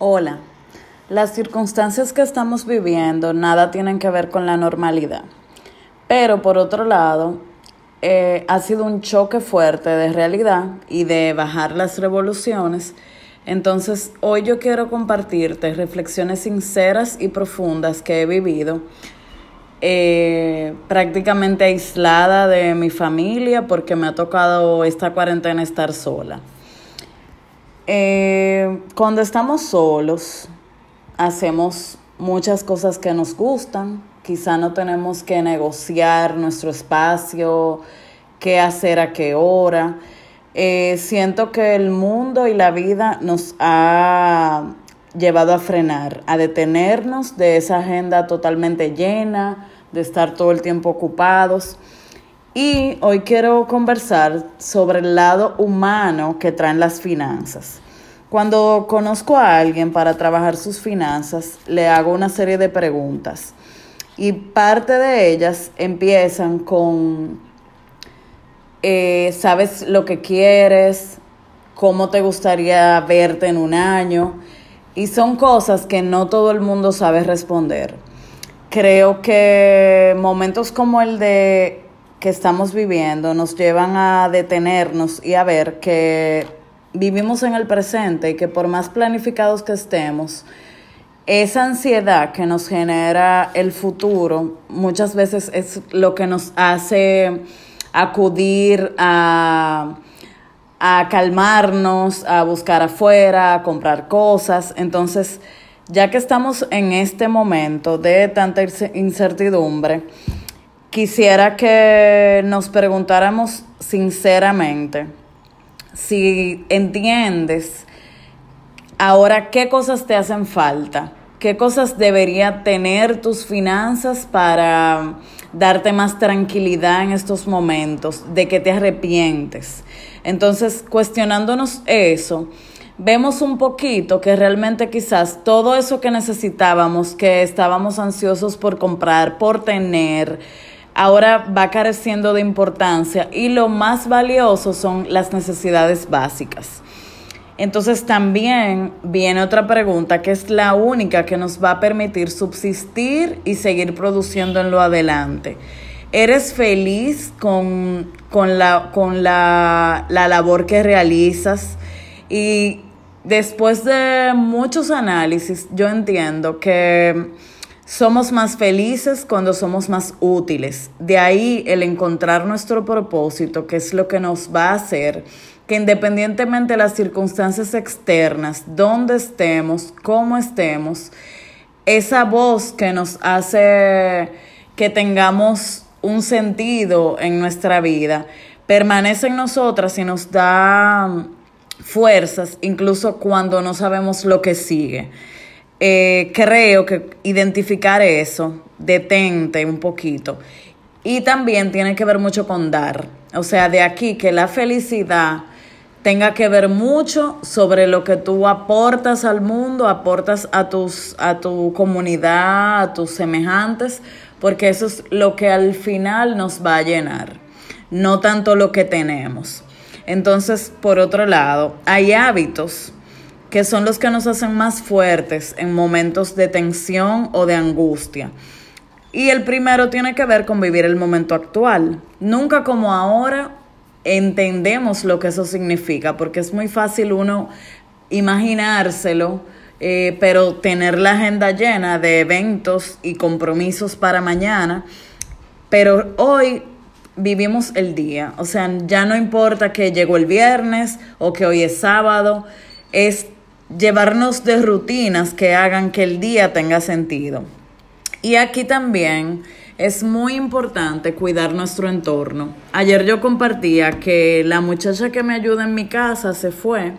Hola, las circunstancias que estamos viviendo nada tienen que ver con la normalidad, pero por otro lado, eh, ha sido un choque fuerte de realidad y de bajar las revoluciones. Entonces, hoy yo quiero compartirte reflexiones sinceras y profundas que he vivido, eh, prácticamente aislada de mi familia porque me ha tocado esta cuarentena estar sola. Eh, cuando estamos solos, hacemos muchas cosas que nos gustan. Quizá no tenemos que negociar nuestro espacio, qué hacer a qué hora. Eh, siento que el mundo y la vida nos ha llevado a frenar, a detenernos de esa agenda totalmente llena, de estar todo el tiempo ocupados. Y hoy quiero conversar sobre el lado humano que traen las finanzas. Cuando conozco a alguien para trabajar sus finanzas, le hago una serie de preguntas. Y parte de ellas empiezan con, eh, ¿sabes lo que quieres? ¿Cómo te gustaría verte en un año? Y son cosas que no todo el mundo sabe responder. Creo que momentos como el de que estamos viviendo nos llevan a detenernos y a ver que vivimos en el presente y que por más planificados que estemos, esa ansiedad que nos genera el futuro muchas veces es lo que nos hace acudir a, a calmarnos, a buscar afuera, a comprar cosas. Entonces, ya que estamos en este momento de tanta incertidumbre, quisiera que nos preguntáramos sinceramente si entiendes ahora qué cosas te hacen falta, qué cosas debería tener tus finanzas para darte más tranquilidad en estos momentos, de que te arrepientes. Entonces, cuestionándonos eso, vemos un poquito que realmente quizás todo eso que necesitábamos, que estábamos ansiosos por comprar, por tener, ahora va careciendo de importancia y lo más valioso son las necesidades básicas. Entonces también viene otra pregunta que es la única que nos va a permitir subsistir y seguir produciendo en lo adelante. ¿Eres feliz con, la, con la, la labor que realizas? Y después de muchos análisis, yo entiendo que somos más felices cuando somos más útiles. De ahí el encontrar nuestro propósito, que es lo que nos va a hacer que independientemente de las circunstancias externas, donde estemos, cómo estemos, esa voz que nos hace que tengamos un sentido en nuestra vida, permanece en nosotras y nos da fuerzas, incluso cuando no sabemos lo que sigue. Eh, creo que identificar eso, detente un poquito. Y también tiene que ver mucho con dar. O sea, de aquí que la felicidad tenga que ver mucho sobre lo que tú aportas al mundo, aportas a tus a tu comunidad, a tus semejantes, porque eso es lo que al final nos va a llenar, no tanto lo que tenemos. Entonces, por otro lado, hay hábitos que son los que nos hacen más fuertes en momentos de tensión o de angustia. Y el primero tiene que ver con vivir el momento actual. Nunca como ahora entendemos lo que eso significa, porque es muy fácil uno imaginárselo, eh, pero tener la agenda llena de eventos y compromisos para mañana. Pero hoy vivimos el día, o sea, ya no importa que llegó el viernes o que hoy es sábado, es llevarnos de rutinas que hagan que el día tenga sentido. Y aquí también es muy importante cuidar nuestro entorno. Ayer yo compartía que la muchacha que me ayuda en mi casa se fue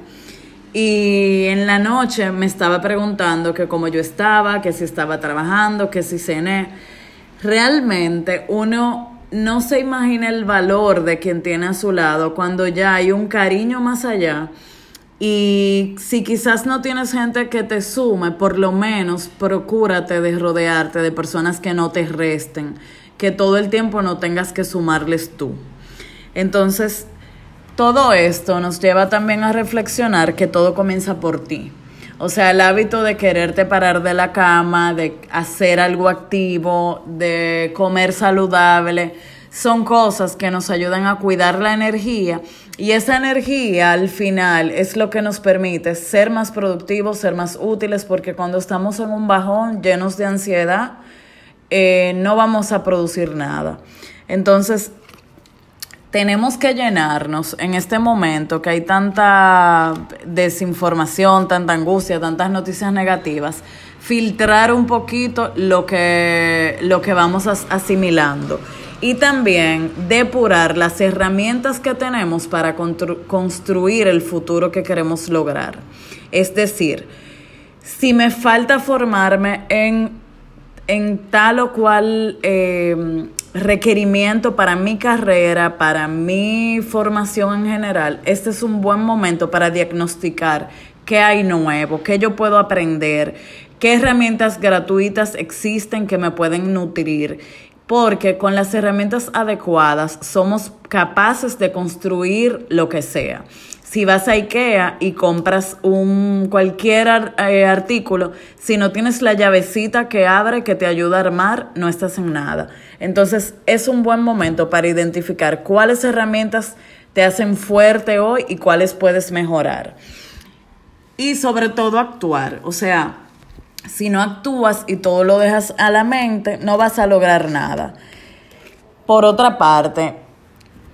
y en la noche me estaba preguntando que cómo yo estaba, que si estaba trabajando, que si cené. Realmente uno no se imagina el valor de quien tiene a su lado cuando ya hay un cariño más allá y si quizás no tienes gente que te sume, por lo menos procúrate de rodearte de personas que no te resten, que todo el tiempo no tengas que sumarles tú. Entonces, todo esto nos lleva también a reflexionar que todo comienza por ti. O sea, el hábito de quererte parar de la cama, de hacer algo activo, de comer saludable, son cosas que nos ayudan a cuidar la energía y esa energía al final es lo que nos permite ser más productivos, ser más útiles, porque cuando estamos en un bajón llenos de ansiedad, eh, no vamos a producir nada. Entonces, tenemos que llenarnos en este momento que hay tanta desinformación, tanta angustia, tantas noticias negativas, filtrar un poquito lo que, lo que vamos asimilando y también depurar las herramientas que tenemos para construir el futuro que queremos lograr. Es decir, si me falta formarme en, en tal o cual eh, requerimiento para mi carrera, para mi formación en general, este es un buen momento para diagnosticar qué hay nuevo, qué yo puedo aprender, qué herramientas gratuitas existen que me pueden nutrir. Porque con las herramientas adecuadas somos capaces de construir lo que sea. Si vas a IKEA y compras un cualquier eh, artículo, si no tienes la llavecita que abre que te ayuda a armar, no estás en nada. Entonces, es un buen momento para identificar cuáles herramientas te hacen fuerte hoy y cuáles puedes mejorar. Y sobre todo actuar, o sea, si no actúas y todo lo dejas a la mente, no vas a lograr nada. Por otra parte,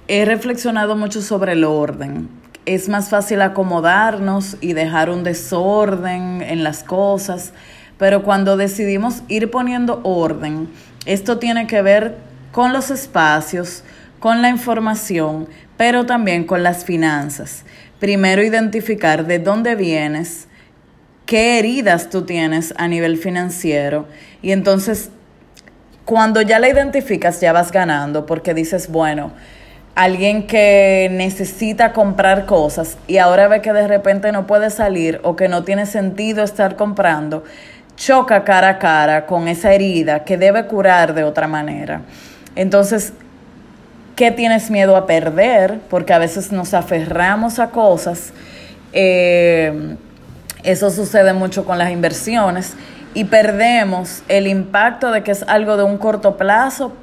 he reflexionado mucho sobre el orden es más fácil acomodarnos y dejar un desorden en las cosas, pero cuando decidimos ir poniendo orden, esto tiene que ver con los espacios, con la información, pero también con las finanzas. Primero identificar de dónde vienes, qué heridas tú tienes a nivel financiero y entonces cuando ya la identificas ya vas ganando porque dices, bueno, alguien que necesita comprar cosas y ahora ve que de repente no puede salir o que no tiene sentido estar comprando, choca cara a cara con esa herida que debe curar de otra manera. Entonces, ¿qué tienes miedo a perder? Porque a veces nos aferramos a cosas. Eh, eso sucede mucho con las inversiones y perdemos el impacto de que es algo de un corto plazo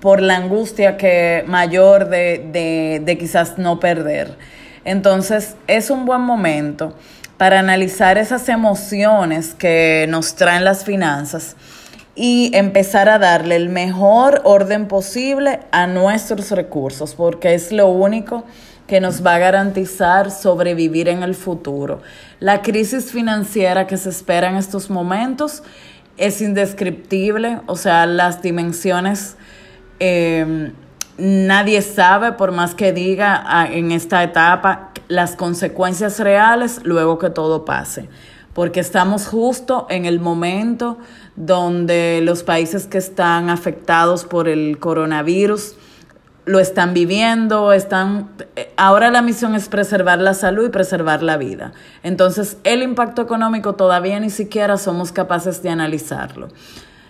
por la angustia que mayor de, de quizás no perder. Entonces es un buen momento para analizar esas emociones que nos traen las finanzas y empezar a darle el mejor orden posible a nuestros recursos, porque es lo único que nos va a garantizar sobrevivir en el futuro. La crisis financiera que se espera en estos momentos es indescriptible, o sea, las dimensiones eh, nadie sabe, por más que diga ah, en esta etapa, las consecuencias reales luego que todo pase. Porque estamos justo en el momento donde los países que están afectados por el coronavirus lo están viviendo, están ahora la misión es preservar la salud y preservar la vida. Entonces, el impacto económico todavía ni siquiera somos capaces de analizarlo.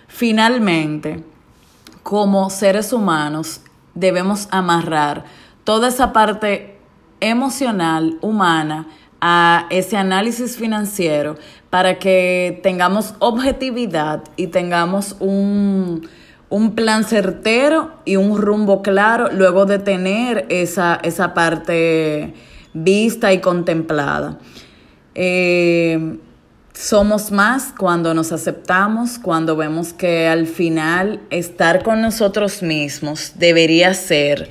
Finalmente, como seres humanos debemos amarrar toda esa parte emocional, humana, a ese análisis financiero para que tengamos objetividad y tengamos un, plan certero y un rumbo claro luego de tener esa, esa parte vista y contemplada. Eh, somos más cuando nos aceptamos, cuando vemos que al final estar con nosotros mismos debería ser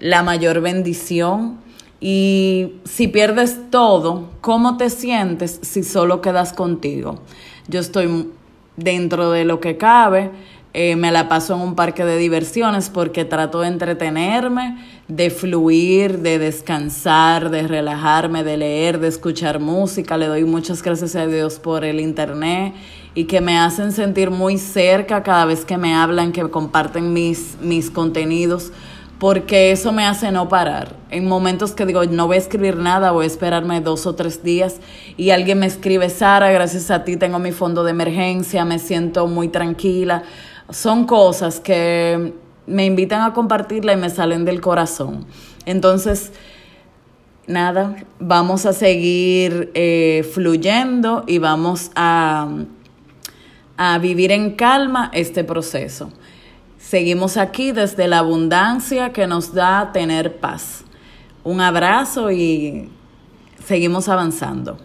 la mayor bendición. Y si pierdes todo, ¿cómo te sientes si solo quedas contigo? Yo estoy dentro de lo que cabe, eh, me la paso en un parque de diversiones porque trato de entretenerme, de fluir, de descansar, de relajarme, de leer, de escuchar música. Le doy muchas gracias a Dios por el internet y que me hacen sentir muy cerca cada vez que me hablan, que comparten mis, mis contenidos, porque eso me hace no parar. En momentos que digo, no voy a escribir nada, voy a esperarme dos o tres días y alguien me escribe, Sara, gracias a ti tengo mi fondo de emergencia, me siento muy tranquila son cosas que me invitan a compartirla y me salen del corazón. Entonces, nada, vamos a seguir eh, fluyendo y vamos a, a vivir en calma este proceso. Seguimos aquí desde la abundancia que nos da tener paz. Un abrazo y seguimos avanzando.